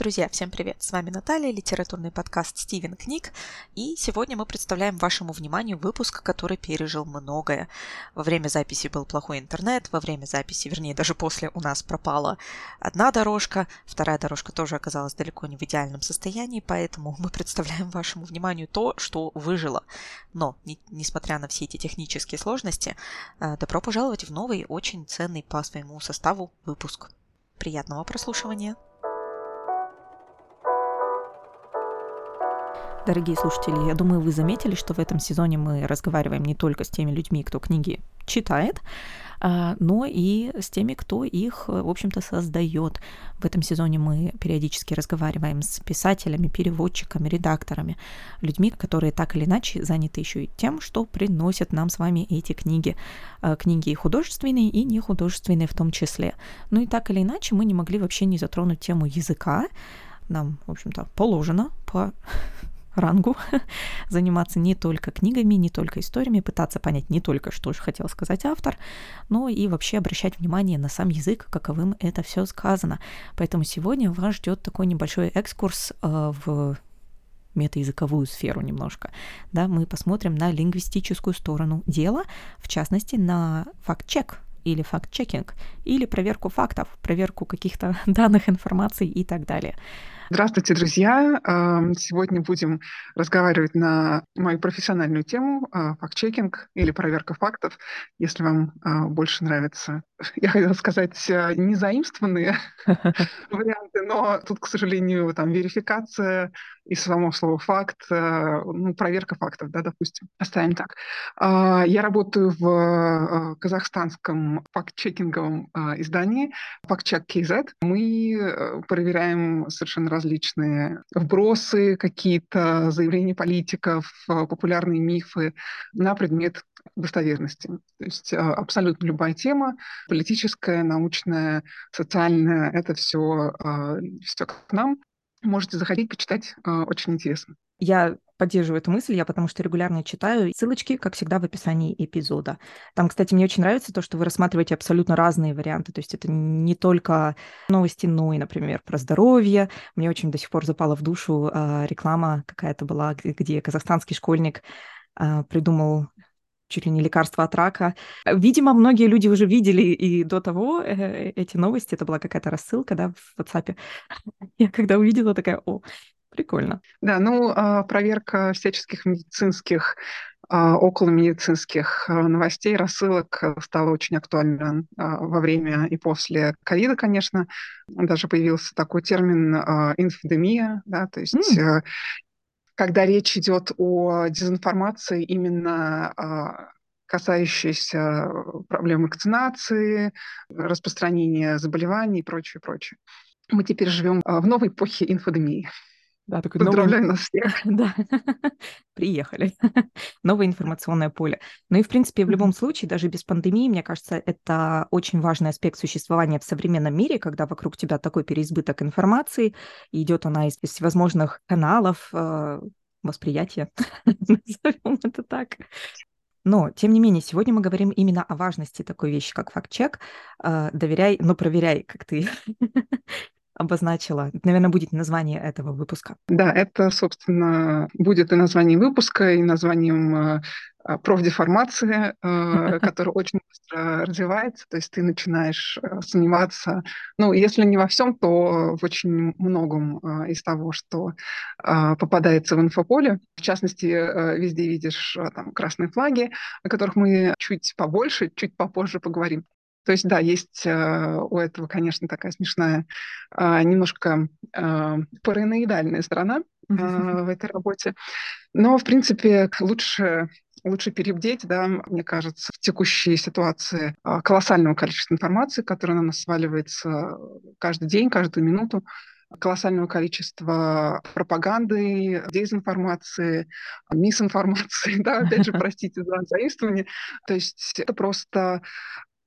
Друзья, всем привет! С вами Наталья, литературный подкаст «Стивен книг», и сегодня мы представляем вашему вниманию выпуск, который пережил многое. Во время записи был плохой интернет, во время записи, вернее, даже после у нас пропала одна дорожка, вторая дорожка тоже оказалась далеко не в идеальном состоянии, поэтому мы представляем вашему вниманию то, что выжило. Но, не, несмотря на все эти технические сложности, э, добро пожаловать в новый, очень ценный по своему составу выпуск. Приятного прослушивания! Дорогие слушатели, я думаю, вы заметили, что в этом сезоне мы разговариваем не только с теми людьми, кто книги читает, а, но и с теми, кто их, в общем-то, создает. В этом сезоне мы периодически разговариваем с писателями, переводчиками, редакторами, людьми, которые так или иначе заняты еще и тем, что приносят нам с вами эти книги. А, книги художественные и нехудожественные в том числе. Ну и так или иначе мы не могли вообще не затронуть тему языка. Нам, в общем-то, положено по рангу заниматься не только книгами, не только историями, пытаться понять не только, что же хотел сказать автор, но и вообще обращать внимание на сам язык, каковым это все сказано. Поэтому сегодня вас ждет такой небольшой экскурс э, в метаязыковую сферу немножко. Да, мы посмотрим на лингвистическую сторону дела, в частности, на факт-чек, или факт-чекинг, или проверку фактов, проверку каких-то данных, информации и так далее. Здравствуйте, друзья! Сегодня будем разговаривать на мою профессиональную тему а, факт-чекинг или проверка фактов, если вам а, больше нравится. Я хотела сказать а, незаимствованные варианты, но тут, к сожалению, там верификация и само слово факт, ну, проверка фактов, да, допустим. Оставим так. Я работаю в казахстанском факт-чекинговом издании FactCheck KZ. Мы э, проверяем совершенно различные вбросы, какие-то заявления политиков, э, популярные мифы на предмет достоверности. То есть э, абсолютно любая тема, политическая, научная, социальная, это все, э, все к нам. Можете заходить, почитать, очень интересно. Я поддерживаю эту мысль, я потому что регулярно читаю ссылочки, как всегда, в описании эпизода. Там, кстати, мне очень нравится то, что вы рассматриваете абсолютно разные варианты, то есть это не только новости, но и, например, про здоровье. Мне очень до сих пор запала в душу э, реклама какая-то была, где казахстанский школьник э, придумал чуть ли не лекарство от рака. Видимо, многие люди уже видели и до того э, эти новости. Это была какая-то рассылка, да, в WhatsApp. Я когда увидела, такая, о, Прикольно. Да, ну, а, проверка всяческих медицинских а, около медицинских а, новостей, рассылок стала очень актуальна во время и после ковида, конечно. Даже появился такой термин инфодемия, да, то есть mm. Когда речь идет о дезинформации именно касающейся проблем вакцинации, распространения заболеваний и прочее, прочее. Мы теперь живем в новой эпохе инфодемии. Да, такой Поздравляю новый... нас всех. да, приехали. Новое информационное поле. Ну и, в принципе, в любом случае, даже без пандемии, мне кажется, это очень важный аспект существования в современном мире, когда вокруг тебя такой переизбыток информации, и идет она из всевозможных каналов э, восприятия, назовем это так. Но, тем не менее, сегодня мы говорим именно о важности такой вещи, как факт-чек. Э, доверяй, но проверяй, как ты обозначила. Это, наверное, будет название этого выпуска. Да, это, собственно, будет и название выпуска, и названием э, профдеформация, э, которая очень быстро развивается, то есть ты начинаешь э, сомневаться, ну, если не во всем, то в очень многом из того, что попадается в инфополе. В частности, везде видишь там красные флаги, о которых мы чуть побольше, чуть попозже поговорим. То есть, да, есть э, у этого, конечно, такая смешная, э, немножко э, параноидальная сторона э, в этой работе. Но, в принципе, лучше лучше перебдеть, да, мне кажется, в текущей ситуации колоссального количества информации, которая на нас сваливается каждый день, каждую минуту, колоссального количества пропаганды, дезинформации, мисинформации, да, опять же, простите за заимствование. То есть это просто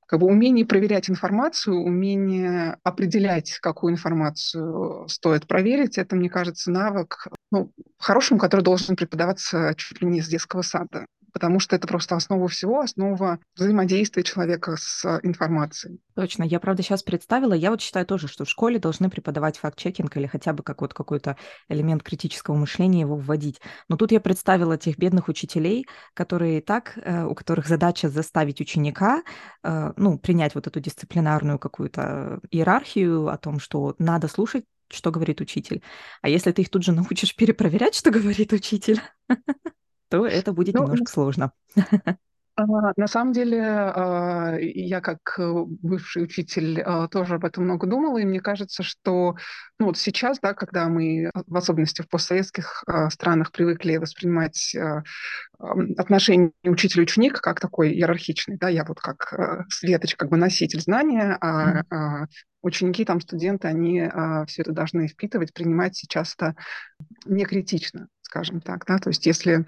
как бы умение проверять информацию, умение определять, какую информацию стоит проверить, это, мне кажется, навык, ну, хорошим, который должен преподаваться чуть ли не с детского сада. Потому что это просто основа всего, основа взаимодействия человека с информацией. Точно. Я, правда, сейчас представила, я вот считаю тоже, что в школе должны преподавать факт-чекинг или хотя бы как вот какой-то элемент критического мышления его вводить. Но тут я представила тех бедных учителей, которые так, э, у которых задача заставить ученика, э, ну, принять вот эту дисциплинарную какую-то иерархию о том, что надо слушать что говорит учитель. А если ты их тут же научишь перепроверять, что говорит учитель, то это будет ну, немножко сложно. А, на самом деле, а, я как э, бывший учитель а, тоже об этом много думала, и мне кажется, что ну, вот сейчас, да, когда мы, в особенности в постсоветских странах, привыкли воспринимать отношения учитель-ученик как такой иерархичный, да, я вот как э, светоч, как бы носитель знания, а ученики, там, студенты, они все это должны впитывать, принимать часто некритично, скажем так, да, то есть если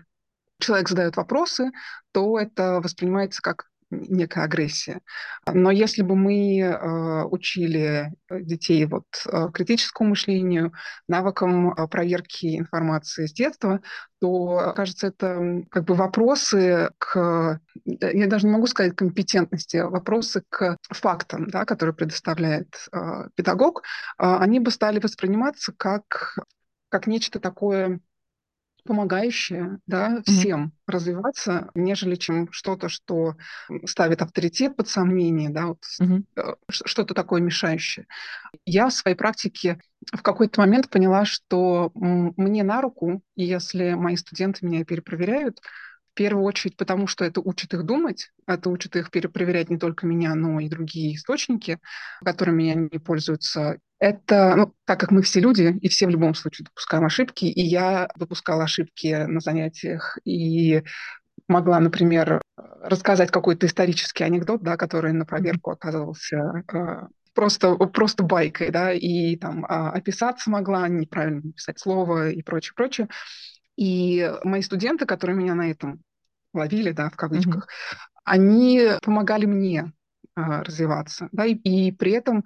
человек задает вопросы, то это воспринимается как некая агрессия. Но если бы мы э, учили детей вот, э, критическому мышлению, навыкам э, проверки информации с детства, то, кажется, это как бы вопросы к, я даже не могу сказать компетентности, а вопросы к фактам, да, которые предоставляет э, педагог, э, они бы стали восприниматься как, как нечто такое помогающее да, всем mm-hmm. развиваться, нежели чем что-то, что ставит авторитет под сомнение, да, вот, mm-hmm. что-то такое мешающее. Я в своей практике в какой-то момент поняла, что мне на руку, если мои студенты меня перепроверяют, первую очередь потому, что это учит их думать, это учит их перепроверять не только меня, но и другие источники, которыми они пользуются. Это, ну, так как мы все люди, и все в любом случае допускаем ошибки, и я допускала ошибки на занятиях, и могла, например, рассказать какой-то исторический анекдот, да, который на проверку оказывался э, просто, просто байкой, да, и там а, описаться могла, неправильно написать слово и прочее, прочее. И мои студенты, которые меня на этом ловили, да, в кавычках, mm-hmm. они помогали мне а, развиваться, да, и, и при этом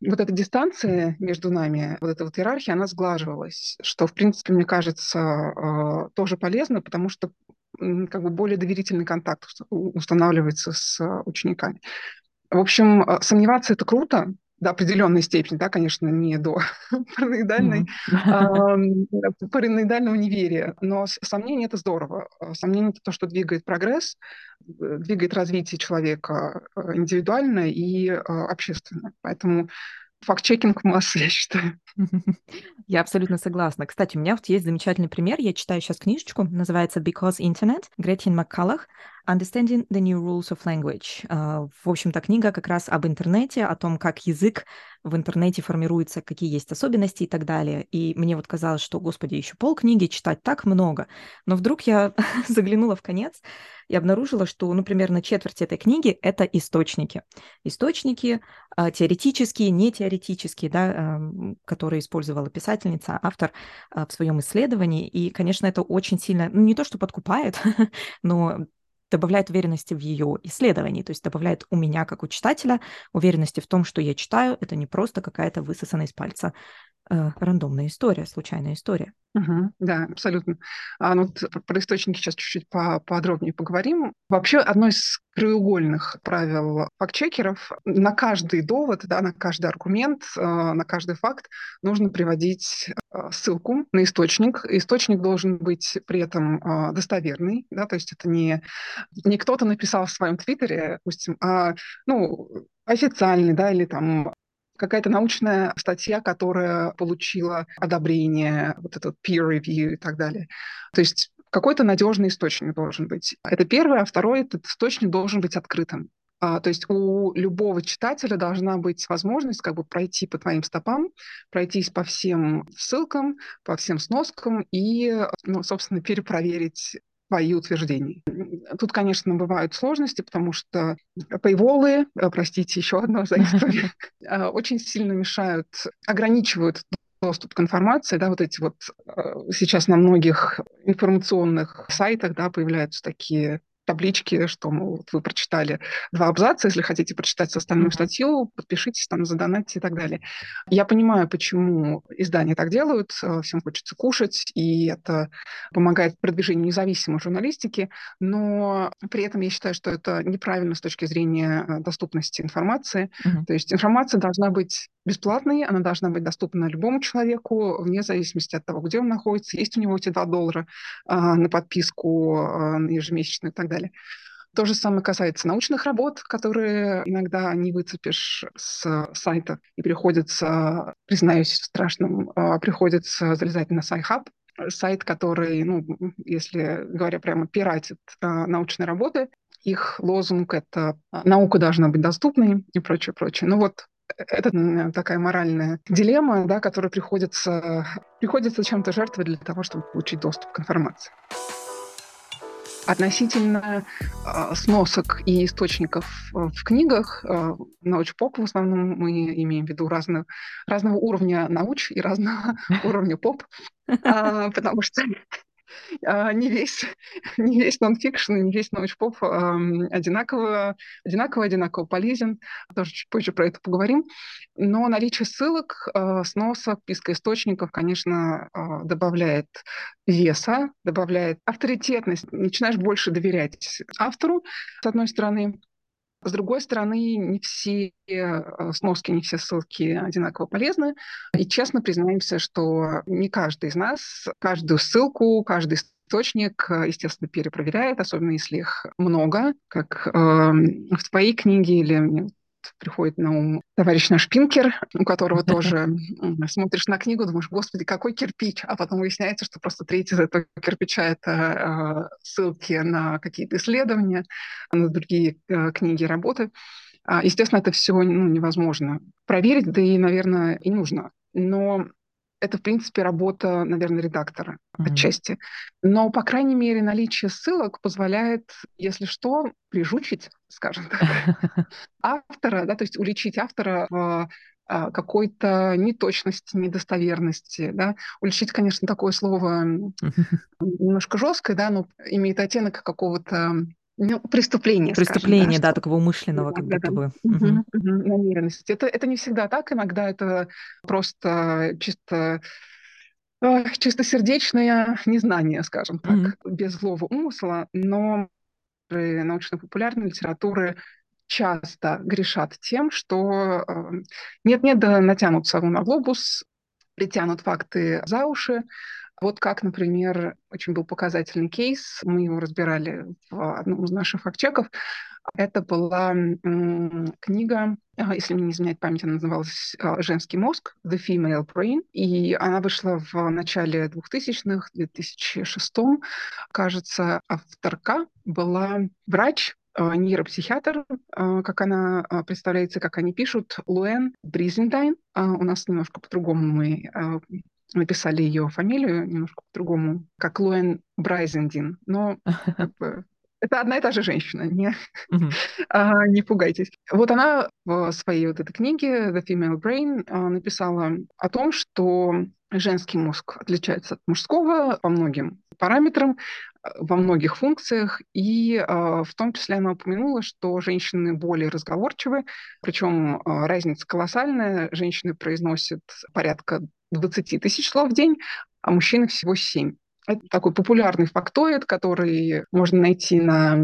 вот эта дистанция между нами, вот эта вот иерархия, она сглаживалась, что, в принципе, мне кажется, а, тоже полезно, потому что как бы более доверительный контакт устанавливается с учениками. В общем, а, сомневаться это круто, до определенной степени, да, конечно, не до параноидальной, mm-hmm. параноидального неверия, но сомнение это здорово. А, сомнение это то, что двигает прогресс, э, двигает развитие человека э, индивидуально и э, общественно. Поэтому факт-чекинг масс, я считаю. Я абсолютно согласна. Кстати, у меня вот есть замечательный пример. Я читаю сейчас книжечку, называется «Because Internet» Гретхен Маккаллах. Understanding the New Rules of Language. А, в общем-то, книга как раз об интернете, о том, как язык в интернете формируется, какие есть особенности и так далее. И мне вот казалось, что, господи, еще полкниги читать так много. Но вдруг я заглянула в конец и обнаружила, что, ну, примерно четверть этой книги — это источники. Источники а, теоретические, не теоретические, да, а, которые использовала писательница, автор а, в своем исследовании. И, конечно, это очень сильно, ну, не то, что подкупает, но добавляет уверенности в ее исследовании, то есть добавляет у меня, как у читателя, уверенности в том, что я читаю, это не просто какая-то высосанная из пальца э, рандомная история, случайная история. Угу, да, абсолютно. А, ну, про источники сейчас чуть-чуть подробнее поговорим. Вообще, одно из краеугольных правил фактчекеров – на каждый довод, да, на каждый аргумент, э, на каждый факт нужно приводить э, ссылку на источник. Источник должен быть при этом достоверный, да, то есть это не, не кто-то написал в своем твиттере, допустим, а ну, официальный, да, или там какая-то научная статья, которая получила одобрение, вот этот peer review и так далее. То есть какой-то надежный источник должен быть. Это первое. А второе, этот источник должен быть открытым. А, то есть у любого читателя должна быть возможность как бы пройти по твоим стопам, пройтись по всем ссылкам, по всем сноскам и, ну, собственно, перепроверить свои утверждения. Тут, конечно, бывают сложности, потому что пейволы, э, простите, еще одно за историю, э, очень сильно мешают, ограничивают доступ к информации, да, вот эти вот э, сейчас на многих информационных сайтах, да, появляются такие таблички, что, мол, вы прочитали два абзаца, если хотите прочитать остальную статью, подпишитесь, там, задонатьте и так далее. Я понимаю, почему издания так делают, э, всем хочется кушать, и это помогает продвижению независимой журналистики, но при этом я считаю, что это неправильно с точки зрения э, доступности информации. Mm-hmm. То есть информация должна быть бесплатной, она должна быть доступна любому человеку, вне зависимости от того, где он находится, есть у него эти 2 доллара э, на подписку э, ежемесячную и так далее. То же самое касается научных работ, которые иногда не выцепишь с сайта, и приходится, признаюсь в страшном, а, приходится залезать на SciHub, сайт, который, ну, если говоря прямо, пиратит научные работы. Их лозунг — это «наука должна быть доступной» и прочее, прочее. Ну вот это такая моральная дилемма, да, которая приходится, приходится чем-то жертвовать для того, чтобы получить доступ к информации. Относительно э, сносок и источников в книгах, э, научпоп в основном мы имеем в виду разного, разного уровня науч и разного уровня поп, э, потому что а, не весь, не весь нонфикшн, не весь научпоп одинаково, одинаково, одинаково полезен. Тоже чуть позже про это поговорим. Но наличие ссылок, а, сносок, списка источников, конечно, а, добавляет веса, добавляет авторитетность. Начинаешь больше доверять автору, с одной стороны. С другой стороны, не все э, сноски, не все ссылки одинаково полезны. И честно признаемся, что не каждый из нас каждую ссылку, каждый источник, э, естественно, перепроверяет, особенно если их много, как э, в твоей книге или приходит на ум товарищ наш Пинкер, у которого тоже смотришь на книгу, думаешь, господи, какой кирпич, а потом выясняется, что просто треть из этого кирпича — это э, ссылки на какие-то исследования, на другие э, книги, работы. А, естественно, это все ну, невозможно проверить, да и, наверное, и нужно. Но это, в принципе, работа, наверное, редактора mm-hmm. отчасти. Но, по крайней мере, наличие ссылок позволяет, если что, прижучить, скажем так, автора, да, то есть уличить автора в а, какой-то неточности, недостоверности. Да? Уличить, конечно, такое слово немножко жесткое, да, но имеет оттенок какого-то ну, преступление. Преступление, скажем, да, да, такого умышленного, как будто бы. Угу. Угу, намеренность. Это, это не всегда так, иногда это просто чисто чистосердечное незнание, скажем так, mm без злого умысла, но научно-популярной литературы часто грешат тем, что нет-нет, да натянут сову на глобус, притянут факты за уши, вот как, например, очень был показательный кейс, мы его разбирали в одном из наших фактчеков. Это была книга, а, если мне не изменяет память, она называлась а, «Женский мозг», «The Female Brain», и она вышла в начале 2000-х, 2006 кажется, авторка была врач, а, нейропсихиатр, как она представляется, как они пишут, Луэн Бризендайн. У нас немножко по-другому мы написали ее фамилию немножко по-другому, как Луэн Брайзендин, но как бы, это одна и та же женщина, не, а, не пугайтесь. Вот она в своей вот этой книге The Female Brain а, написала о том, что женский мозг отличается от мужского по многим параметрам, во многих функциях, и э, в том числе она упомянула, что женщины более разговорчивы, причем э, разница колоссальная. Женщины произносят порядка 20 тысяч слов в день, а мужчины всего 7. Это такой популярный фактоид, который можно найти на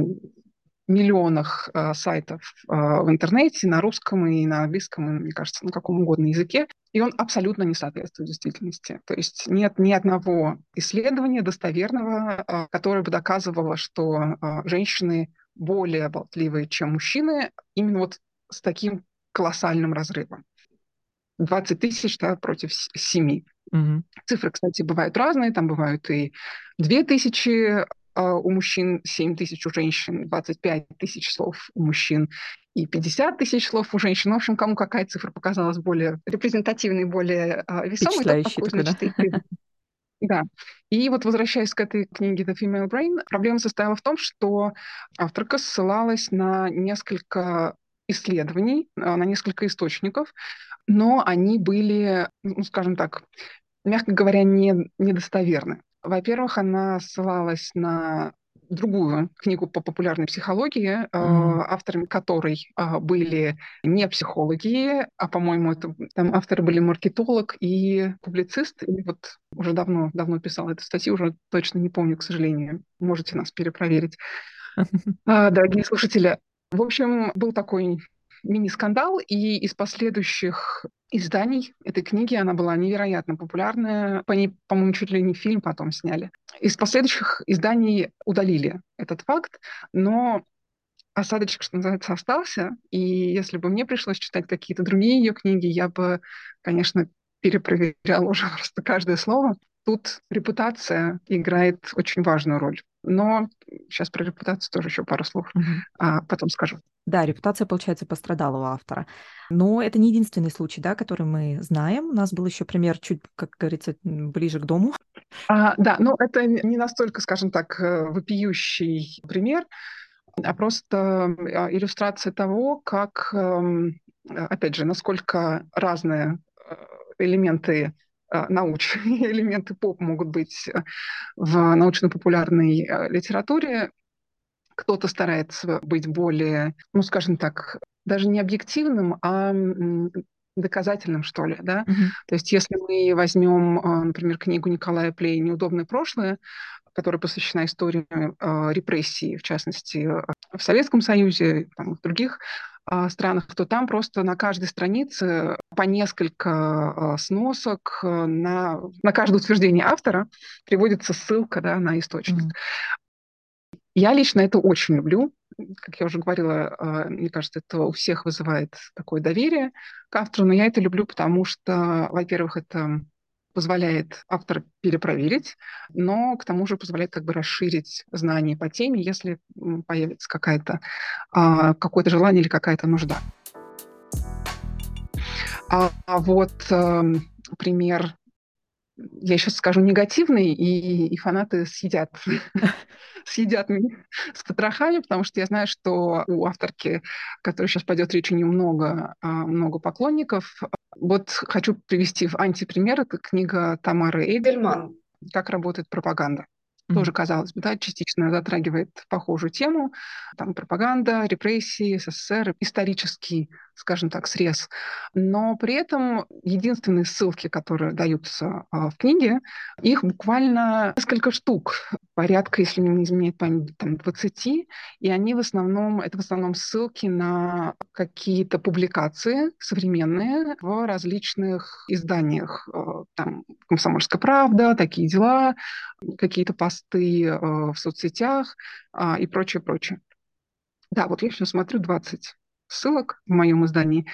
миллионах э, сайтов э, в интернете, на русском и на английском, и, мне кажется, на каком угодно языке, и он абсолютно не соответствует действительности. То есть нет ни одного исследования достоверного, э, которое бы доказывало, что э, женщины более болтливые, чем мужчины, именно вот с таким колоссальным разрывом. 20 тысяч да, против 7. Угу. Цифры, кстати, бывают разные. Там бывают и 2 тысячи а, у мужчин, 7 тысяч у женщин, 25 тысяч слов у мужчин и 50 тысяч слов у женщин. В общем, кому какая цифра показалась более репрезентативной, более uh, весомой, тот такой, значит, да? Да. И вот возвращаясь к этой книге The Female Brain, проблема состояла в том, что авторка ссылалась на несколько исследований, а, на несколько источников, но они были, ну, скажем так, мягко говоря, не, недостоверны. Во-первых, она ссылалась на другую книгу по популярной психологии, mm. авторами которой а, были не психологи, а, по-моему, это, там авторы были маркетолог и публицист. И вот уже давно, давно писал эту статью, уже точно не помню, к сожалению. Можете нас перепроверить. Дорогие слушатели, в общем, был такой мини-скандал, и из последующих изданий этой книги она была невероятно популярная. По ней, по-моему, чуть ли не фильм потом сняли. Из последующих изданий удалили этот факт, но осадочек, что называется, остался. И если бы мне пришлось читать какие-то другие ее книги, я бы, конечно, перепроверяла уже просто каждое слово. Тут репутация играет очень важную роль. Но сейчас про репутацию тоже еще пару слов а потом скажу. Да, репутация, получается, пострадала у автора. Но это не единственный случай, да, который мы знаем. У нас был еще пример чуть, как говорится, ближе к дому. А, да, но это не настолько, скажем так, э, вопиющий пример, а просто а, иллюстрация того, как, эм, опять же, насколько разные э, элементы научные элементы поп могут быть э, в научно-популярной э, литературе. Кто-то старается быть более, ну, скажем так, даже не объективным, а доказательным, что ли, да. Mm-hmm. То есть если мы возьмем, например, книгу Николая Плей «Неудобное прошлое», которая посвящена истории э, репрессий, в частности, в Советском Союзе, там, в других странах, то там просто на каждой странице по несколько а, сносок э, на, на каждое утверждение автора приводится ссылка да, на источник. Mm-hmm. Я лично это очень люблю. Как я уже говорила, а, мне кажется, это у всех вызывает такое доверие к автору, но я это люблю, потому что, во-первых, это позволяет автор перепроверить, но к тому же позволяет как бы расширить знания по теме, если появится какая-то, а, какое-то желание или какая-то нужда. А, а вот а, пример, я сейчас скажу негативный, и, и фанаты съедят, съедят меня с потрохами, потому что я знаю, что у авторки, которой сейчас пойдет речь, у нее много, а, много поклонников, вот хочу привести в антипример. Это книга Тамары Эйдельман «Как работает пропаганда». Mm-hmm. Тоже, казалось бы, да, частично затрагивает похожую тему. Там пропаганда, репрессии, СССР, исторический скажем так, срез. Но при этом единственные ссылки, которые даются а, в книге, их буквально несколько штук, порядка, если не изменяет память, там 20, и они в основном, это в основном ссылки на какие-то публикации современные в различных изданиях. А, там «Комсомольская правда», «Такие дела», какие-то посты а, в соцсетях и прочее, прочее. Да, вот я сейчас смотрю 20 ссылок в моем издании.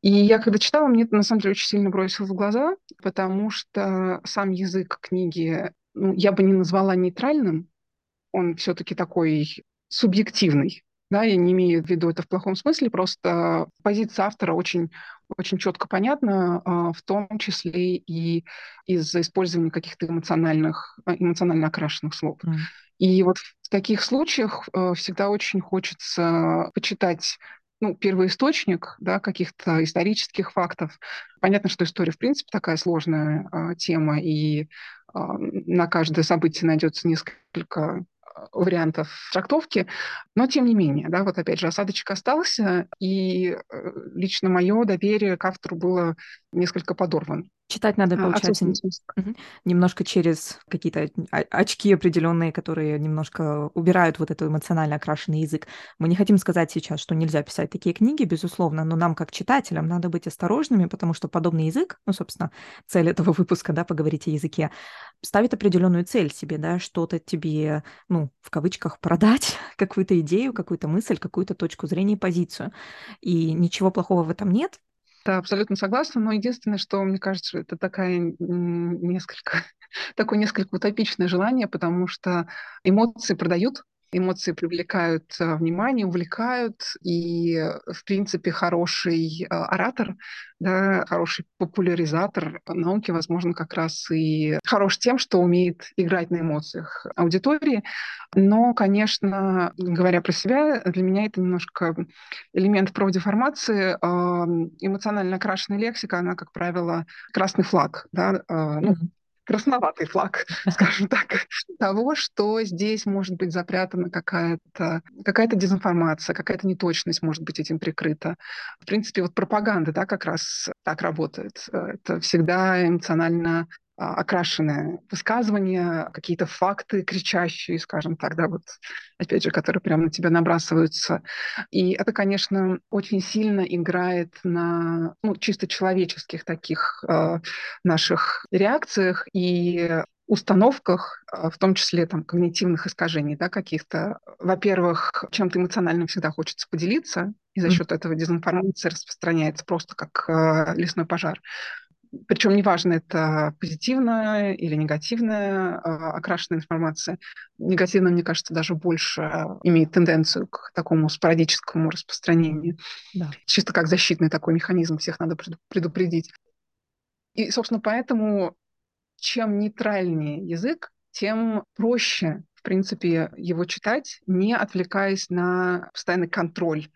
И я когда читала, мне это на самом деле очень сильно бросилось в глаза, потому что сам язык книги ну, я бы не назвала нейтральным, он все-таки такой субъективный. Да, я не имею в виду это в плохом смысле, просто позиция автора очень, очень четко понятна, а, в том числе и из-за использования каких-то эмоциональных, эмоционально окрашенных слов. Mm. И вот в таких случаях э, всегда очень хочется почитать ну, первоисточник да, каких-то исторических фактов. Понятно, что история, в принципе, такая сложная э, тема, и э, на каждое событие найдется несколько вариантов трактовки, но тем не менее, да, вот опять же, осадочек остался, и э, лично мое доверие к автору было несколько подорвано. Читать надо, а, получается, немножко через какие-то очки определенные, которые немножко убирают вот этот эмоционально окрашенный язык. Мы не хотим сказать сейчас, что нельзя писать такие книги, безусловно, но нам, как читателям, надо быть осторожными, потому что подобный язык, ну, собственно, цель этого выпуска, да, поговорить о языке, ставит определенную цель себе, да, что-то тебе, ну, в кавычках, продать, какую-то идею, какую-то мысль, какую-то точку зрения и позицию. И ничего плохого в этом нет, да, абсолютно согласна, но единственное, что мне кажется, это такая несколько, такое несколько утопичное желание, потому что эмоции продают, Эмоции привлекают э, внимание, увлекают, и, э, в принципе, хороший э, оратор, да, хороший популяризатор науки, возможно, как раз и хорош тем, что умеет играть на эмоциях аудитории. Но, конечно, говоря про себя, для меня это немножко элемент профдеформации. Эмоционально окрашенная лексика, она, как правило, красный флаг. Да? Ну, красноватый флаг, скажем так, того, что здесь может быть запрятана какая-то какая дезинформация, какая-то неточность может быть этим прикрыта. В принципе, вот пропаганда, да, как раз так работает. Это всегда эмоционально а, окрашенное высказывание, какие-то факты кричащие, скажем так, да, вот, опять же, которые прямо на тебя набрасываются. И это, конечно, очень сильно играет на ну, чисто человеческих таких э, наших реакциях и установках, а, в том числе там, когнитивных искажений да, каких-то. Во-первых, чем-то эмоциональным всегда хочется поделиться, и за счет этого дезинформация распространяется просто как э, лесной пожар. Причем неважно, это позитивная или негативная э, окрашенная информация. Негативная, мне кажется, даже больше имеет тенденцию к такому спорадическому распространению. Да. Чисто как защитный такой механизм, всех надо предупредить. И, собственно, поэтому чем нейтральнее язык, тем проще, в принципе, его читать, не отвлекаясь на постоянный контроль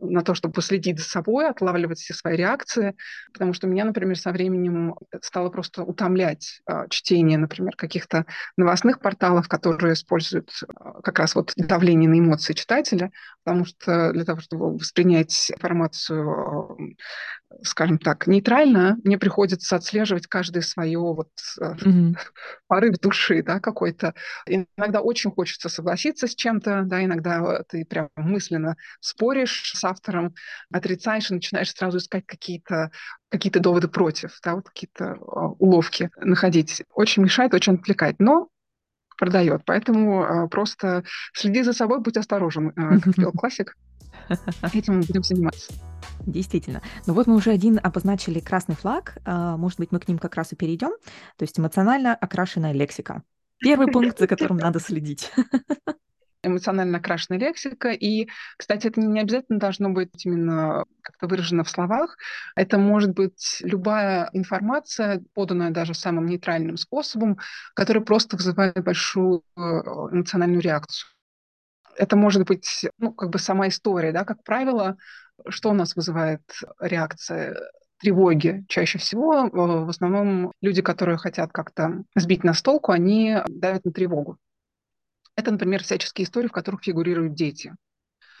на то, чтобы последить за собой, отлавливать все свои реакции, потому что меня, например, со временем стало просто утомлять э, чтение, например, каких-то новостных порталов, которые используют э, как раз вот давление на эмоции читателя, потому что для того, чтобы воспринять информацию, э, скажем так, нейтрально, мне приходится отслеживать каждое свое вот mm-hmm. порыв души, да, какой-то. Иногда очень хочется согласиться с чем-то, да, иногда ты прям мысленно споришь с автором, отрицаешь и начинаешь сразу искать какие-то какие доводы против, да, вот какие-то а, уловки находить. Очень мешает, очень отвлекает. Но продает. Поэтому э, просто следи за собой, будь осторожен, э, как пел классик. Этим мы будем заниматься. Действительно. Ну вот мы уже один обозначили красный флаг. Может быть, мы к ним как раз и перейдем. То есть эмоционально окрашенная лексика. Первый пункт, за которым надо следить. эмоционально окрашенная лексика. И, кстати, это не обязательно должно быть именно как-то выражено в словах. Это может быть любая информация, поданная даже самым нейтральным способом, которая просто вызывает большую э, эмоциональную реакцию. Это может быть, ну, как бы сама история, да, как правило, что у нас вызывает реакция тревоги чаще всего. В основном люди, которые хотят как-то сбить нас с толку, они давят на тревогу. Это, например, всяческие истории, в которых фигурируют дети.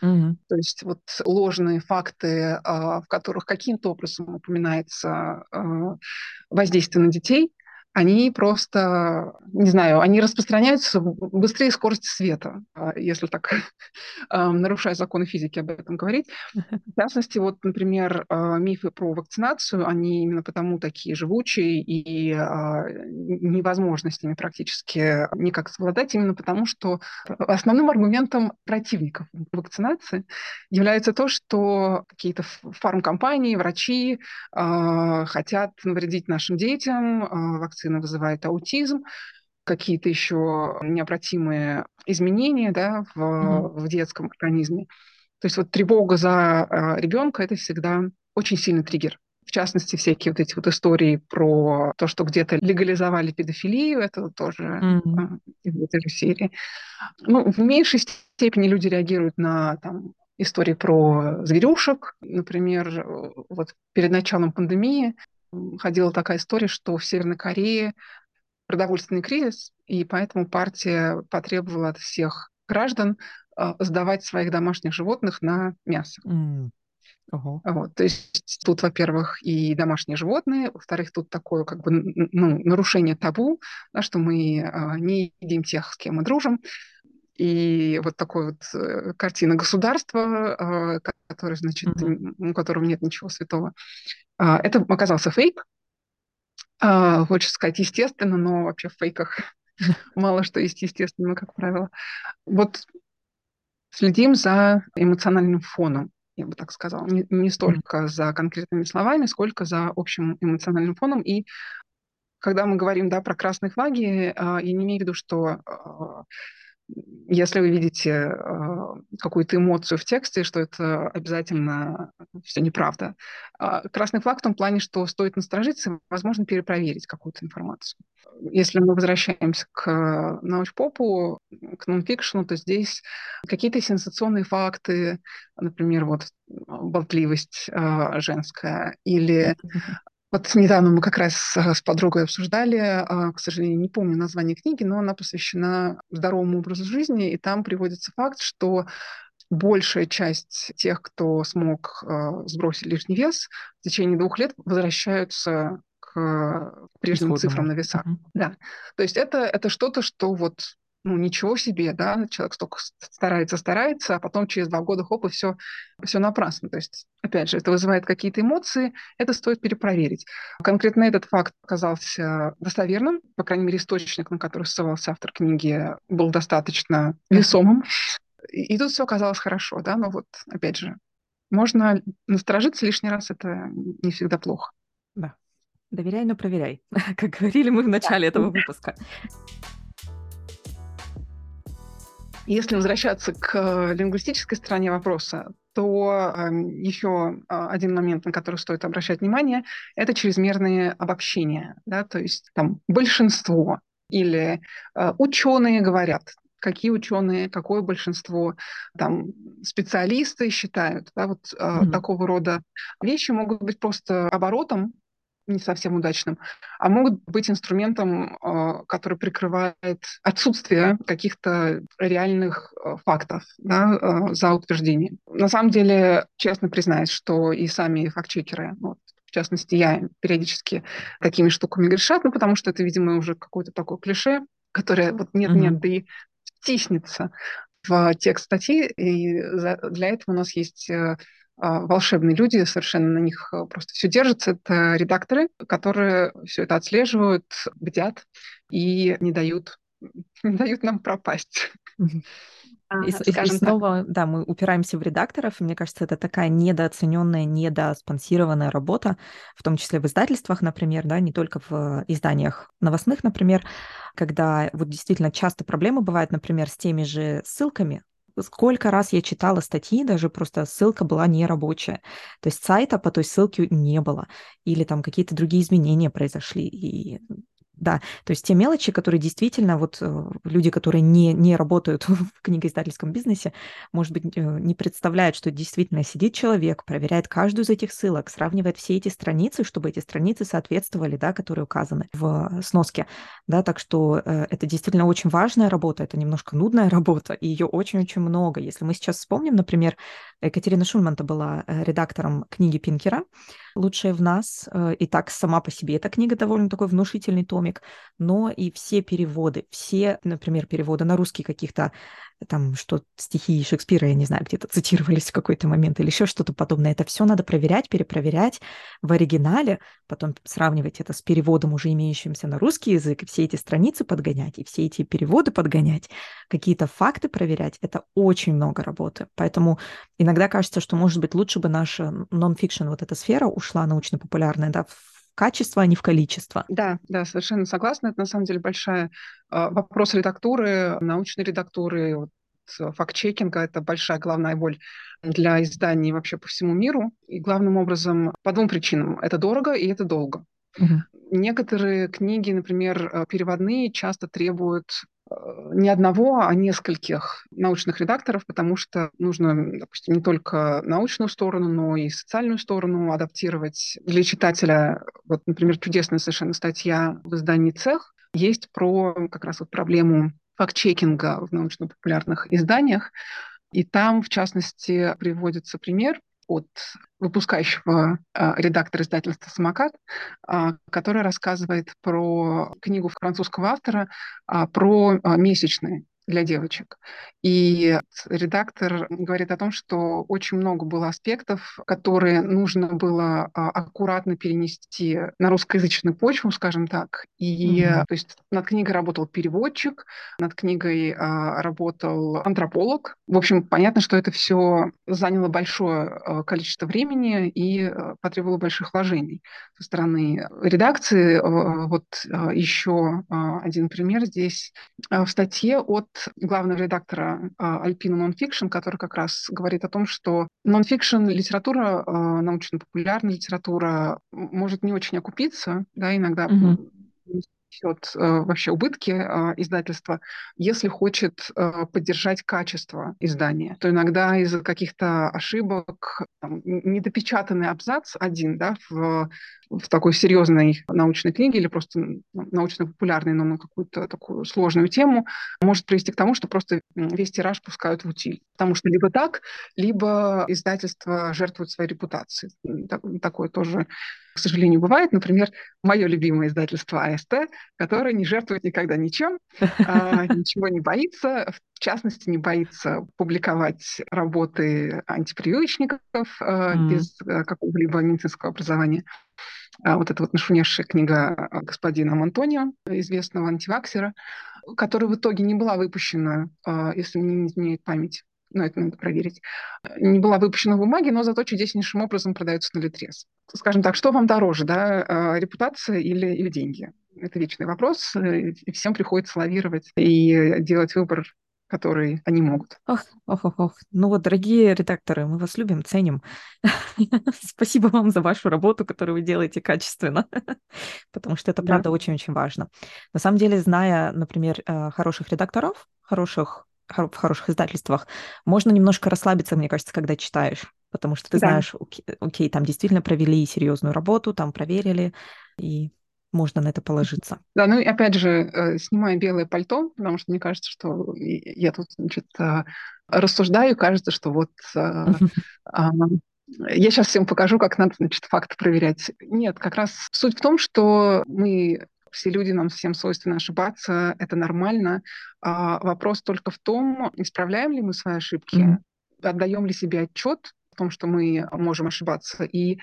Mm-hmm. То есть вот ложные факты, а, в которых каким-то образом упоминается а, воздействие на детей, они просто, не знаю, они распространяются быстрее скорости света, а, если так, нарушая законы физики об этом говорить. В частности, вот, например, а, мифы про вакцинацию, они именно потому такие живучие и а, невозможно с ними практически никак совладать, именно потому что основным аргументом противников вакцинации является то, что какие-то фармкомпании, врачи хотят навредить нашим детям, вакцинации вакцина вызывает аутизм, какие-то еще необратимые изменения да, в, mm-hmm. в детском организме. То есть вот тревога за э, ребенка это всегда очень сильный триггер. В частности, всякие вот эти вот истории про то, что где-то легализовали педофилию, это тоже mm-hmm. из этой же серии. Ну, в меньшей степени люди реагируют на там, истории про зверюшек. Например, вот перед началом пандемии ходила такая история, что в Северной Корее продовольственный кризис, и поэтому партия потребовала от всех граждан э, сдавать своих домашних животных на мясо. Mm. Uh-huh. Вот, то есть тут, во-первых, и домашние животные, во-вторых, тут такое как бы ну, нарушение табу, да, что мы э, не едим тех, с кем мы дружим. И вот такой вот э, картина государства, э, который, значит, mm-hmm. у которого нет ничего святого. А, это оказался фейк. А, хочется сказать естественно, но вообще в фейках мало что есть естественного, как правило. Вот следим за эмоциональным фоном, я бы так сказала. Не, не столько за конкретными словами, сколько за общим эмоциональным фоном. И когда мы говорим да, про красные флаги, а, я не имею в виду, что если вы видите э, какую-то эмоцию в тексте, что это обязательно все неправда. Э, красный флаг в том плане, что стоит насторожиться, возможно, перепроверить какую-то информацию. Если мы возвращаемся к научпопу, к нонфикшену, то здесь какие-то сенсационные факты, например, вот болтливость э, женская или Вот недавно мы как раз с подругой обсуждали, а, к сожалению, не помню название книги, но она посвящена здоровому образу жизни, и там приводится факт, что большая часть тех, кто смог а, сбросить лишний вес, в течение двух лет возвращаются к прежним Исходному. цифрам на весах. Mm-hmm. Да. То есть это, это что-то, что вот ну, ничего себе, да, человек столько старается, старается, а потом через два года, хоп, и все, все напрасно. То есть, опять же, это вызывает какие-то эмоции, это стоит перепроверить. Конкретно этот факт оказался достоверным, по крайней мере, источник, на который ссылался автор книги, был достаточно весомым. И, и тут все оказалось хорошо, да, но вот, опять же, можно насторожиться лишний раз, это не всегда плохо. Да. Доверяй, но проверяй, как говорили мы в начале этого выпуска. Если возвращаться к э, лингвистической стороне вопроса, то эм, еще а, один момент, на который стоит обращать внимание, это чрезмерные обобщения. Да? То есть там большинство или э, ученые говорят, какие ученые, какое большинство, там специалисты считают, да, вот mm-hmm. такого рода вещи могут быть просто оборотом не совсем удачным, а могут быть инструментом, а, который прикрывает отсутствие каких-то реальных а, фактов да, а, за утверждением. На самом деле, честно признаюсь, что и сами фактчекеры, вот, в частности, я периодически такими штуками грешат, ну, потому что это, видимо, уже какое-то такое клише, которое вот нет-нет, mm-hmm. да и втиснется в текст статьи, и для этого у нас есть э, волшебные люди, совершенно на них э, просто все держится. Это редакторы, которые все это отслеживают, бдят и не дают, не дают нам пропасть. И, и, и снова, так. да, мы упираемся в редакторов, и мне кажется, это такая недооцененная, недоспонсированная работа, в том числе в издательствах, например, да, не только в изданиях новостных, например, когда вот действительно часто проблемы бывают, например, с теми же ссылками, сколько раз я читала статьи, даже просто ссылка была нерабочая. То есть сайта по той ссылке не было. Или там какие-то другие изменения произошли. И да, то есть те мелочи, которые действительно вот э, люди, которые не, не работают в книгоиздательском бизнесе, может быть, э, не представляют, что действительно сидит человек, проверяет каждую из этих ссылок, сравнивает все эти страницы, чтобы эти страницы соответствовали, да, которые указаны в сноске, да, так что э, это действительно очень важная работа, это немножко нудная работа, и ее очень-очень много. Если мы сейчас вспомним, например, Екатерина Шульман-то была редактором книги Пинкера, «Лучшее в нас». Э, и так сама по себе эта книга довольно такой внушительный томик, но и все переводы, все, например, переводы на русский каких-то там, что стихи Шекспира, я не знаю, где-то цитировались в какой-то момент или еще что-то подобное. Это все надо проверять, перепроверять в оригинале, потом сравнивать это с переводом, уже имеющимся на русский язык, и все эти страницы подгонять, и все эти переводы подгонять, какие-то факты проверять. Это очень много работы. Поэтому иногда кажется, что, может быть, лучше бы наша нон-фикшн, вот эта сфера ушла научно-популярная, да, в качество, а не в количество. Да, да, совершенно согласна. Это на самом деле большая э, вопрос редактуры, научной редактуры, вот, факт-чекинга. Это большая головная боль для изданий вообще по всему миру. И главным образом по двум причинам. Это дорого и это долго. Угу. Некоторые книги, например, э, переводные, часто требуют не одного, а нескольких научных редакторов, потому что нужно, допустим, не только научную сторону, но и социальную сторону адаптировать. Для читателя, вот, например, чудесная совершенно статья в издании «Цех» есть про как раз вот проблему факт-чекинга в научно-популярных изданиях. И там, в частности, приводится пример от выпускающего э, редактора издательства «Самокат», э, который рассказывает про книгу французского автора э, про месячные для девочек. И редактор говорит о том, что очень много было аспектов, которые нужно было а, аккуратно перенести на русскоязычную почву, скажем так. И mm-hmm. то есть над книгой работал переводчик, над книгой а, работал антрополог. В общем, понятно, что это все заняло большое а, количество времени и потребовало больших вложений со стороны редакции. Вот еще один пример здесь в статье от главного редактора Alpina Nonfiction, который как раз говорит о том, что нонфикшн литература, а, научно-популярная литература может не очень окупиться, да, иногда mm-hmm несет вообще убытки э, издательства, если хочет э, поддержать качество издания, то иногда из-за каких-то ошибок там, недопечатанный абзац один да, в в такой серьезной научной книге или просто научно-популярной, но на какую-то такую сложную тему, может привести к тому, что просто весь тираж пускают в утиль. Потому что либо так, либо издательство жертвует своей репутацией. Такое тоже к сожалению, бывает. Например, мое любимое издательство АСТ, которое не жертвует никогда ничем, а, ничего не боится, в частности, не боится публиковать работы антипривычников а, без а, какого-либо медицинского образования. Вот эта вот нашумевшая книга господина Антонио, известного антиваксера, которая в итоге не была выпущена, если мне не изменяет память, но это надо проверить, не была выпущена в бумаге, но зато чудеснейшим образом продается на Литрес. Скажем так, что вам дороже, да, а, репутация или, или деньги? Это вечный вопрос, э, и всем приходится лавировать и делать выбор который они могут. Ох, ох, ох, ох. Ну вот, дорогие редакторы, мы вас любим, ценим. Спасибо вам за вашу работу, которую вы делаете качественно, потому что это, правда, очень-очень важно. На самом деле, зная, например, э, хороших редакторов, хороших в хороших издательствах, можно немножко расслабиться, мне кажется, когда читаешь, потому что ты да. знаешь, окей, окей, там действительно провели серьезную работу, там проверили, и можно на это положиться. Да, ну и опять же, э, снимая белое пальто, потому что мне кажется, что я тут, значит, э, рассуждаю, кажется, что вот э, я сейчас всем покажу, как надо, значит, факты проверять. Нет, как раз суть в том, что мы все люди, нам всем свойственно ошибаться, это нормально. А вопрос только в том, исправляем ли мы свои ошибки, mm-hmm. отдаем ли себе отчет в том, что мы можем ошибаться, и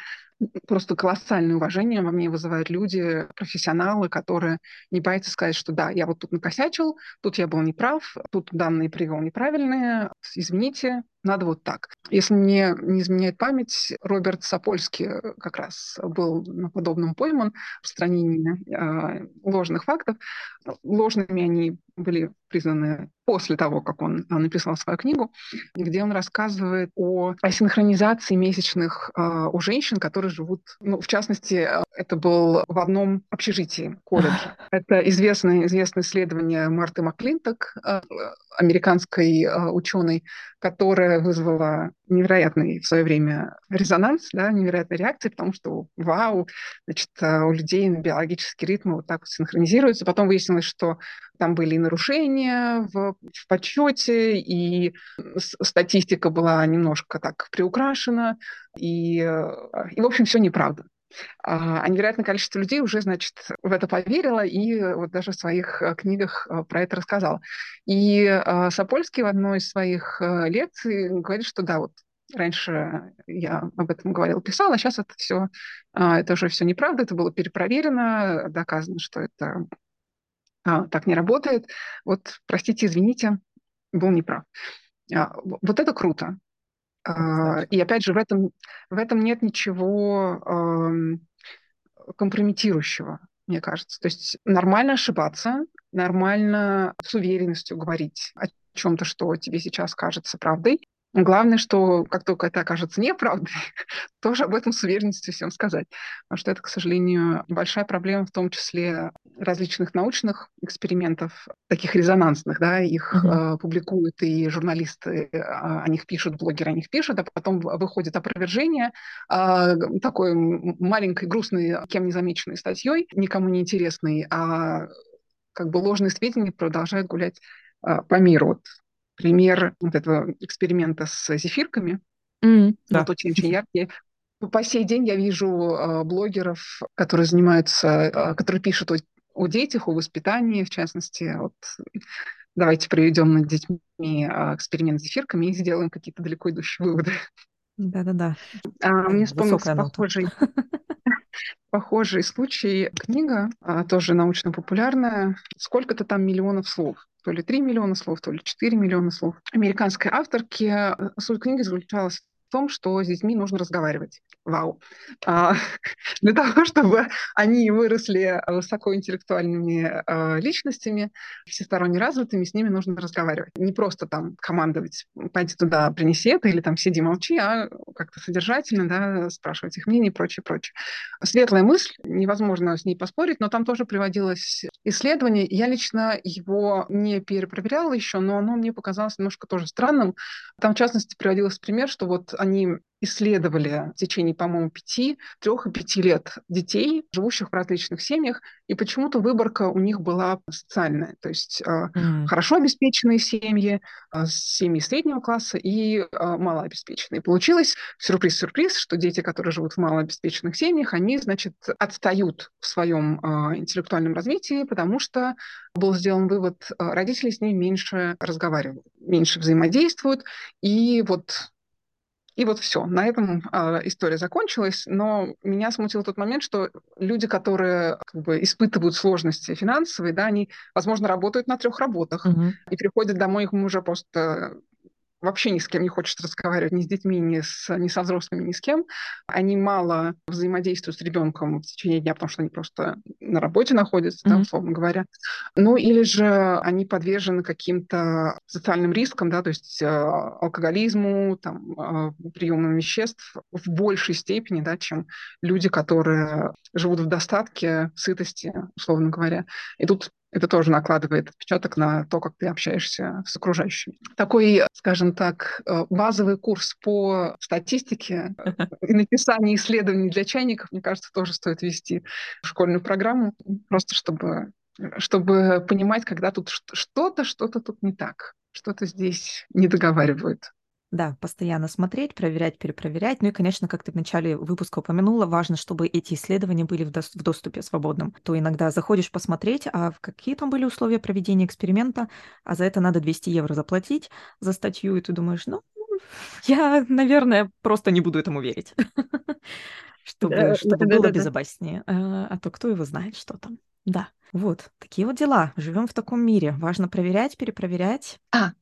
просто колоссальное уважение во мне вызывают люди, профессионалы, которые не боятся сказать, что да, я вот тут накосячил, тут я был неправ, тут данные привел неправильные, извините, надо вот так. Если мне не изменяет память, Роберт Сапольский как раз был на подобном пойман в распространении э, ложных фактов. Ложными они были признаны после того, как он а, написал свою книгу, где он рассказывает о, о синхронизации месячных э, у женщин, которые живут, ну, в частности, это был в одном общежитии колледжа. Это известное, известное исследование Марты Маклинток, э, американской э, ученой, которая вызвала невероятный в свое время резонанс, да, невероятная реакция, потому что, вау, значит, э, у людей биологические ритмы вот так вот синхронизируются. Потом выяснилось, что там были и нарушения в, в подсчете, и статистика была немножко так приукрашена, и, э, и в общем, все неправда. А, а невероятное количество людей уже, значит, в это поверило и вот даже в своих э, книгах э, про это рассказал. И Сапольский в одной из своих лекций говорит, что да, вот раньше я об этом говорил, писал, а сейчас это все, это уже все неправда, это было перепроверено, доказано, что это а, так не работает. Вот, простите, извините, был неправ. А, вот это круто. А, и опять же, в этом, в этом нет ничего э, компрометирующего, мне кажется. То есть нормально ошибаться, нормально с уверенностью говорить о чем-то, что тебе сейчас кажется правдой. Главное, что как только это окажется неправдой, тоже об этом с уверенностью всем сказать. Потому что это, к сожалению, большая проблема, в том числе различных научных экспериментов, таких резонансных, да, их mm-hmm. э, публикуют и журналисты, э, о них пишут, блогеры о них пишут, а потом выходит опровержение э, такой маленькой, грустной, кем не замеченной статьей, никому не интересной, а как бы ложные сведения продолжают гулять э, по миру. Вот пример вот этого эксперимента с зефирками. Mm, да. Вот очень-очень яркий. По сей день я вижу э, блогеров, которые занимаются, э, которые пишут о, о детях, о воспитании, в частности. Вот, давайте проведем над детьми э, эксперимент с зефирками и сделаем какие-то далеко идущие выводы. Да-да-да. А, мне вспомнился похожий, похожий случай. Книга, а, тоже научно-популярная. Сколько-то там миллионов слов то ли 3 миллиона слов, то ли 4 миллиона слов. Американской авторки суть книги заключалась в том, что с детьми нужно разговаривать. Вау. А, для того, чтобы они выросли высокоинтеллектуальными а, личностями, всесторонне развитыми, с ними нужно разговаривать. Не просто там командовать, пойди туда, принеси это, или там сиди, молчи, а как-то содержательно, да, спрашивать их мнение и прочее, прочее. Светлая мысль, невозможно с ней поспорить, но там тоже приводилось исследование. Я лично его не перепроверяла еще, но оно мне показалось немножко тоже странным. Там, в частности, приводилось пример, что вот они исследовали в течение, по-моему, пяти, трех и пяти лет детей, живущих в различных семьях, и почему-то выборка у них была социальная. То есть mm. хорошо обеспеченные семьи, э, семьи среднего класса и э, малообеспеченные. Получилось, сюрприз-сюрприз, что дети, которые живут в малообеспеченных семьях, они, значит, отстают в своем интеллектуальном развитии, потому что был сделан вывод, родители с ними меньше разговаривают, меньше взаимодействуют, и вот и вот все, на этом э, история закончилась. Но меня смутил тот момент, что люди, которые как бы, испытывают сложности финансовые, да, они, возможно, работают на трех работах mm-hmm. и приходят домой, их уже просто вообще ни с кем не хочет разговаривать, ни с детьми, ни, с, ни со взрослыми, ни с кем. Они мало взаимодействуют с ребенком в течение дня, потому что они просто на работе находятся, mm-hmm. да, условно говоря. Ну или же они подвержены каким-то социальным рискам, да, то есть э, алкоголизму, там, э, приемам веществ в большей степени, да, чем люди, которые живут в достатке, сытости, условно говоря. И тут это тоже накладывает отпечаток на то, как ты общаешься с окружающими. Такой, скажем так, э, базовый курс по статистике и написанию исследований для чайников, мне кажется, тоже стоит вести в школьную программу, просто чтобы, чтобы понимать, когда тут что-то, что-то тут не так, что-то здесь не договаривают. Да, постоянно смотреть, проверять, перепроверять. Ну и, конечно, как ты в начале выпуска упомянула, важно, чтобы эти исследования были в, в доступе свободном. То иногда заходишь посмотреть, а какие там были условия проведения эксперимента, а за это надо 200 евро заплатить за статью, и ты думаешь, ну, я, наверное, просто не буду этому верить. Чтобы, чтобы было безопаснее. А, а то кто его знает, что там. Да, вот, такие вот дела. Живем в таком мире. Важно проверять, перепроверять. А,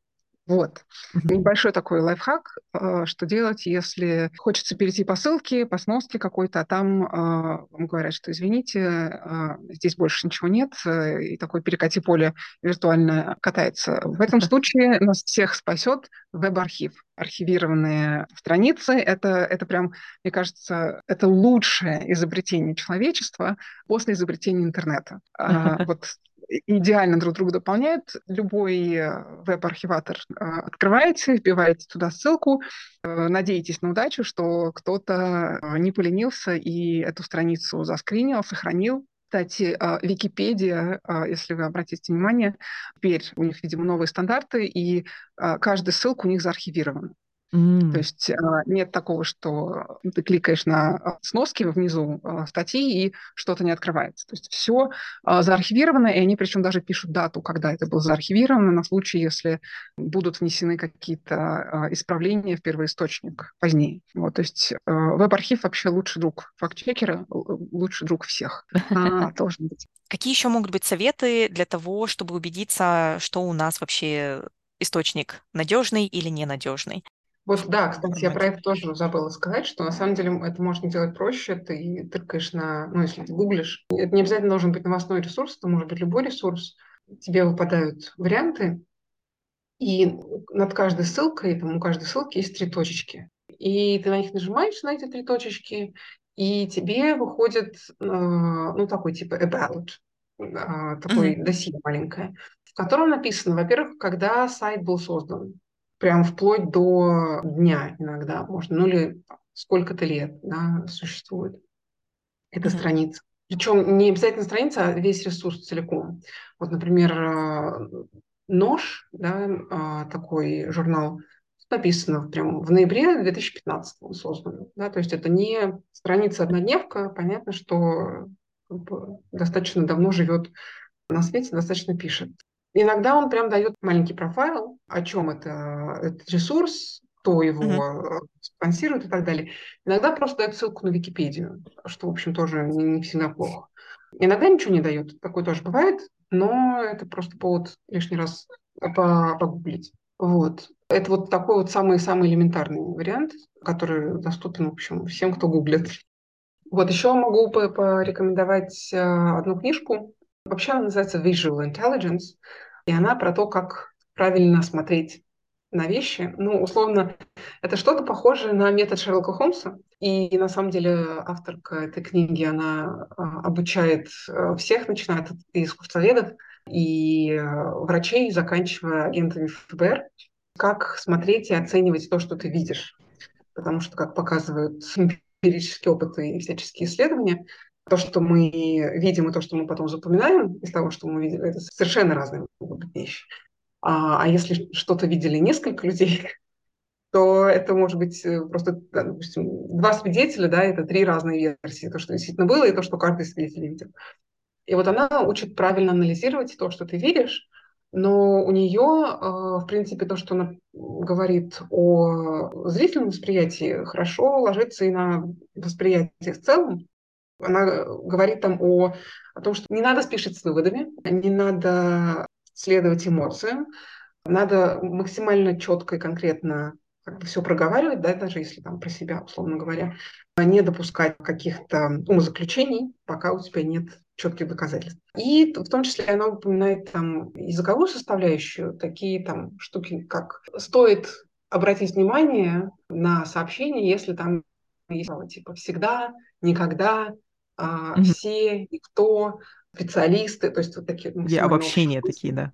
вот. Небольшой такой лайфхак, э, что делать, если хочется перейти по ссылке, по сноске какой-то, а там э, вам говорят, что извините, э, здесь больше ничего нет, и такое перекати поле виртуально катается. В этом случае нас всех спасет веб-архив. Архивированные страницы — это, это прям, мне кажется, это лучшее изобретение человечества после изобретения интернета. А, вот идеально друг друга дополняют. Любой э, веб-архиватор э, открываете, вбиваете туда ссылку, э, надеетесь на удачу, что кто-то не поленился и эту страницу заскринил, сохранил. Кстати, Википедия, если вы обратите внимание, теперь у них, видимо, новые стандарты, и каждая ссылка у них заархивирована. Mm. То есть а, нет такого, что ты кликаешь на а, сноски внизу а, статьи и что-то не открывается. То есть все заархивировано, и они причем даже пишут дату, когда это было заархивировано, на случай, если будут внесены какие-то исправления в первоисточник позднее. Вот, то есть веб-архив вообще лучший друг фактчекера, лучший друг всех. Должен быть. Какие еще могут быть советы для того, чтобы убедиться, что у нас вообще источник надежный или ненадежный? Вот да, кстати, я про это тоже забыла сказать, что на самом деле это можно делать проще. Ты тыркаешь на, ну, если ты гуглишь, это не обязательно должен быть новостной ресурс, это может быть любой ресурс. Тебе выпадают варианты, и над каждой ссылкой, там у каждой ссылки есть три точечки. И ты на них нажимаешь, на эти три точечки, и тебе выходит, э, ну, такой типа about, э, такой mm-hmm. досье маленькое, в котором написано, во-первых, когда сайт был создан, прям вплоть до дня иногда можно, ну или сколько-то лет да, существует эта mm-hmm. страница. Причем не обязательно страница, а весь ресурс целиком. Вот, например, э, нож, да, а, такой журнал, написано прям в ноябре 2015 он создан. Да, то есть это не страница однодневка, понятно, что как бы, достаточно давно живет на свете, достаточно пишет. Иногда он прям дает маленький профайл, о чем это этот ресурс, кто его mm-hmm. спонсирует и так далее. Иногда просто дает ссылку на Википедию, что, в общем, тоже не, не всегда плохо. Иногда ничего не дает, такое тоже бывает, но это просто повод лишний раз погуглить. Вот. Это вот такой вот самый-самый элементарный вариант, который доступен, в общем, всем, кто гуглит. Вот еще могу порекомендовать э, одну книжку. Вообще она называется Visual Intelligence. И она про то, как правильно смотреть на вещи. Ну, условно, это что-то похожее на метод Шерлока Холмса. И на самом деле авторка этой книги, она а, обучает э, всех, начиная от искусствоведов и э, врачей, заканчивая агентами ФБР, как смотреть и оценивать то, что ты видишь. потому что, как показывают эмпирические опыты и всяческие исследования, то, что мы видим, и то, что мы потом запоминаем из того, что мы видели, это совершенно разные вещи. А, а если что-то видели несколько людей, то это может быть э, просто, допустим, два свидетеля, да, это три разные версии, то, что действительно было, и то, что каждый свидетель видел. И вот она учит правильно анализировать то, что ты видишь, но у нее, э, в принципе, то, что она говорит о зрительном восприятии, хорошо ложится и на восприятие в целом. Она говорит там о, о том, что не надо спешить с выводами, не надо следовать эмоциям, надо максимально четко и конкретно как бы все проговаривать, да, даже если там про себя, условно говоря, не допускать каких-то умозаключений, пока у тебя нет четких доказательств. И в том числе она упоминает там языковую составляющую, такие там штуки, как стоит обратить внимание на сообщение, если там есть типа всегда, никогда, а, mm-hmm. все, никто, специалисты, то есть вот такие... Где обобщения такие, да.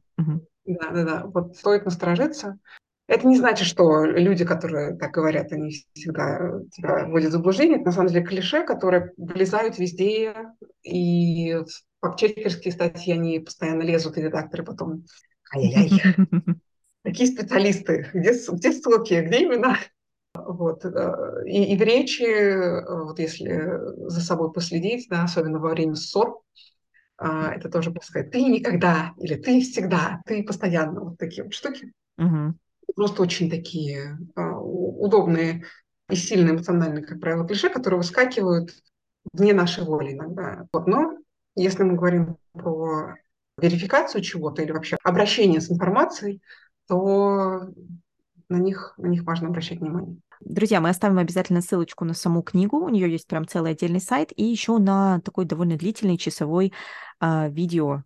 Да, да, да. Вот стоит насторожиться. Это не значит, что люди, которые так говорят, они всегда тебя вводят в заблуждение. Это на самом деле клише, которые влезают везде, и фактчекерские статьи они постоянно лезут, и редакторы потом ай-яй-яй. Такие специалисты, где, где ссылки, где имена? Вот. Э, и, и в речи, э, вот если за собой последить, да, особенно во время ссор, а, это тоже сказать, ты никогда, или ты всегда, ты постоянно, вот такие вот штуки. Угу просто очень такие а, удобные и сильные эмоциональные, как правило, клише, которые выскакивают вне нашей воли иногда. Вот. Но если мы говорим про верификацию чего-то или вообще обращение с информацией, то на них, на них важно обращать внимание. Друзья, мы оставим обязательно ссылочку на саму книгу. У нее есть прям целый отдельный сайт и еще на такой довольно длительный часовой э, видео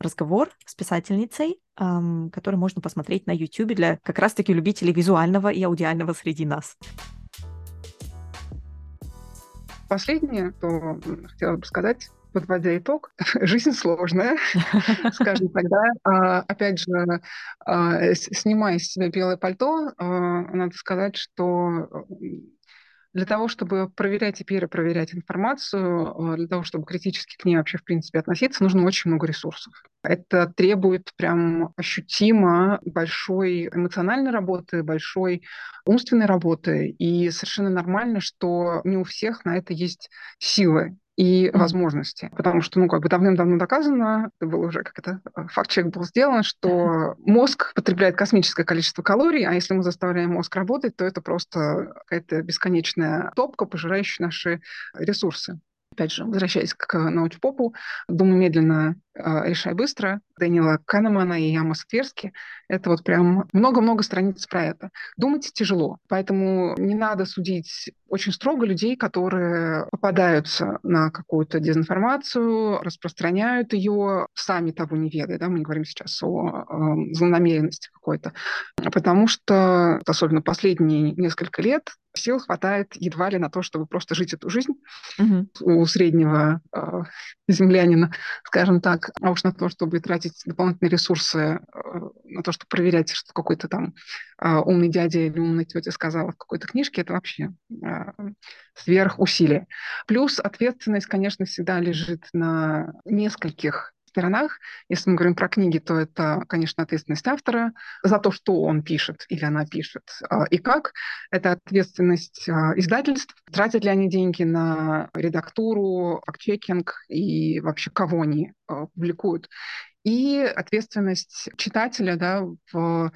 разговор с писательницей, эм, который можно посмотреть на YouTube для как раз-таки любителей визуального и аудиального среди нас. Последнее, что хотела бы сказать, подводя итог, жизнь сложная, скажем тогда. А, опять же, а, снимая с себя белое пальто, а, надо сказать, что для того, чтобы проверять и перепроверять информацию, для того, чтобы критически к ней вообще, в принципе, относиться, нужно очень много ресурсов. Это требует прям ощутимо большой эмоциональной работы, большой умственной работы. И совершенно нормально, что не у всех на это есть силы и возможности. Потому что, ну, как бы давным-давно доказано, это был уже как это, э, факт-чек был сделан, что мозг потребляет космическое количество калорий, а если мы заставляем мозг работать, то это просто какая-то бесконечная топка, пожирающая наши ресурсы. Опять же, возвращаясь к научпопу, думаю медленно, а, решай быстро, Дэниела Канемана и Яма Скверски. Это вот прям много-много страниц про это. Думать тяжело, поэтому не надо судить очень строго людей, которые попадаются на какую-то дезинформацию, распространяют ее, сами того не ведая. Да? Мы не говорим сейчас о э, злонамеренности какой-то. Потому что, особенно последние несколько лет, сил хватает едва ли на то, чтобы просто жить эту жизнь угу. у среднего э, землянина, скажем так, а уж на то, чтобы тратить дополнительные ресурсы э, на то, чтобы проверять, что какой-то там э, умный дядя или умная тетя сказала в какой-то книжке, это вообще э, сверхусилие. Плюс ответственность, конечно, всегда лежит на нескольких сторонах. Если мы говорим про книги, то это, конечно, ответственность автора за то, что он пишет или она пишет а, и как. Это ответственность а, издательств, тратят ли они деньги на редактуру, факт-чекинг и вообще кого они а, публикуют. И ответственность читателя да, в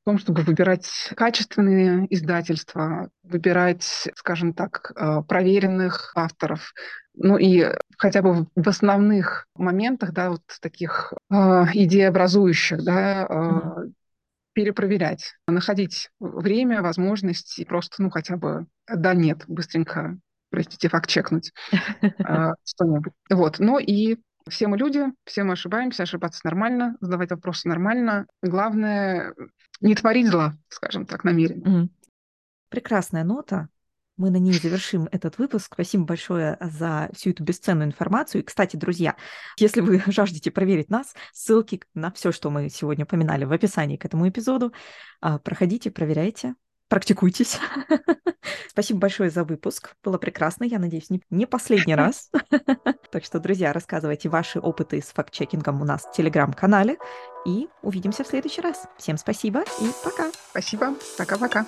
в том, чтобы выбирать качественные издательства, выбирать, скажем так, проверенных авторов, ну и хотя бы в основных моментах, да, вот таких э, идеобразующих, да, э, mm-hmm. перепроверять, находить время, возможность и просто, ну, хотя бы да, нет, быстренько, простите, факт-чекнуть э, что-нибудь. Вот, ну и все мы люди, все мы ошибаемся, ошибаться нормально, задавать вопросы нормально. Главное, не творить зла, скажем так, намеренно. Mm-hmm. Прекрасная нота мы на ней завершим этот выпуск. Спасибо большое за всю эту бесценную информацию. И, кстати, друзья, если вы жаждете проверить нас, ссылки на все, что мы сегодня упоминали в описании к этому эпизоду. А, проходите, проверяйте, практикуйтесь. Спасибо большое за выпуск. Было прекрасно. Я надеюсь, не, последний раз. Так что, друзья, рассказывайте ваши опыты с факт-чекингом у нас в Телеграм-канале. И увидимся в следующий раз. Всем спасибо и пока. Спасибо. Пока-пока.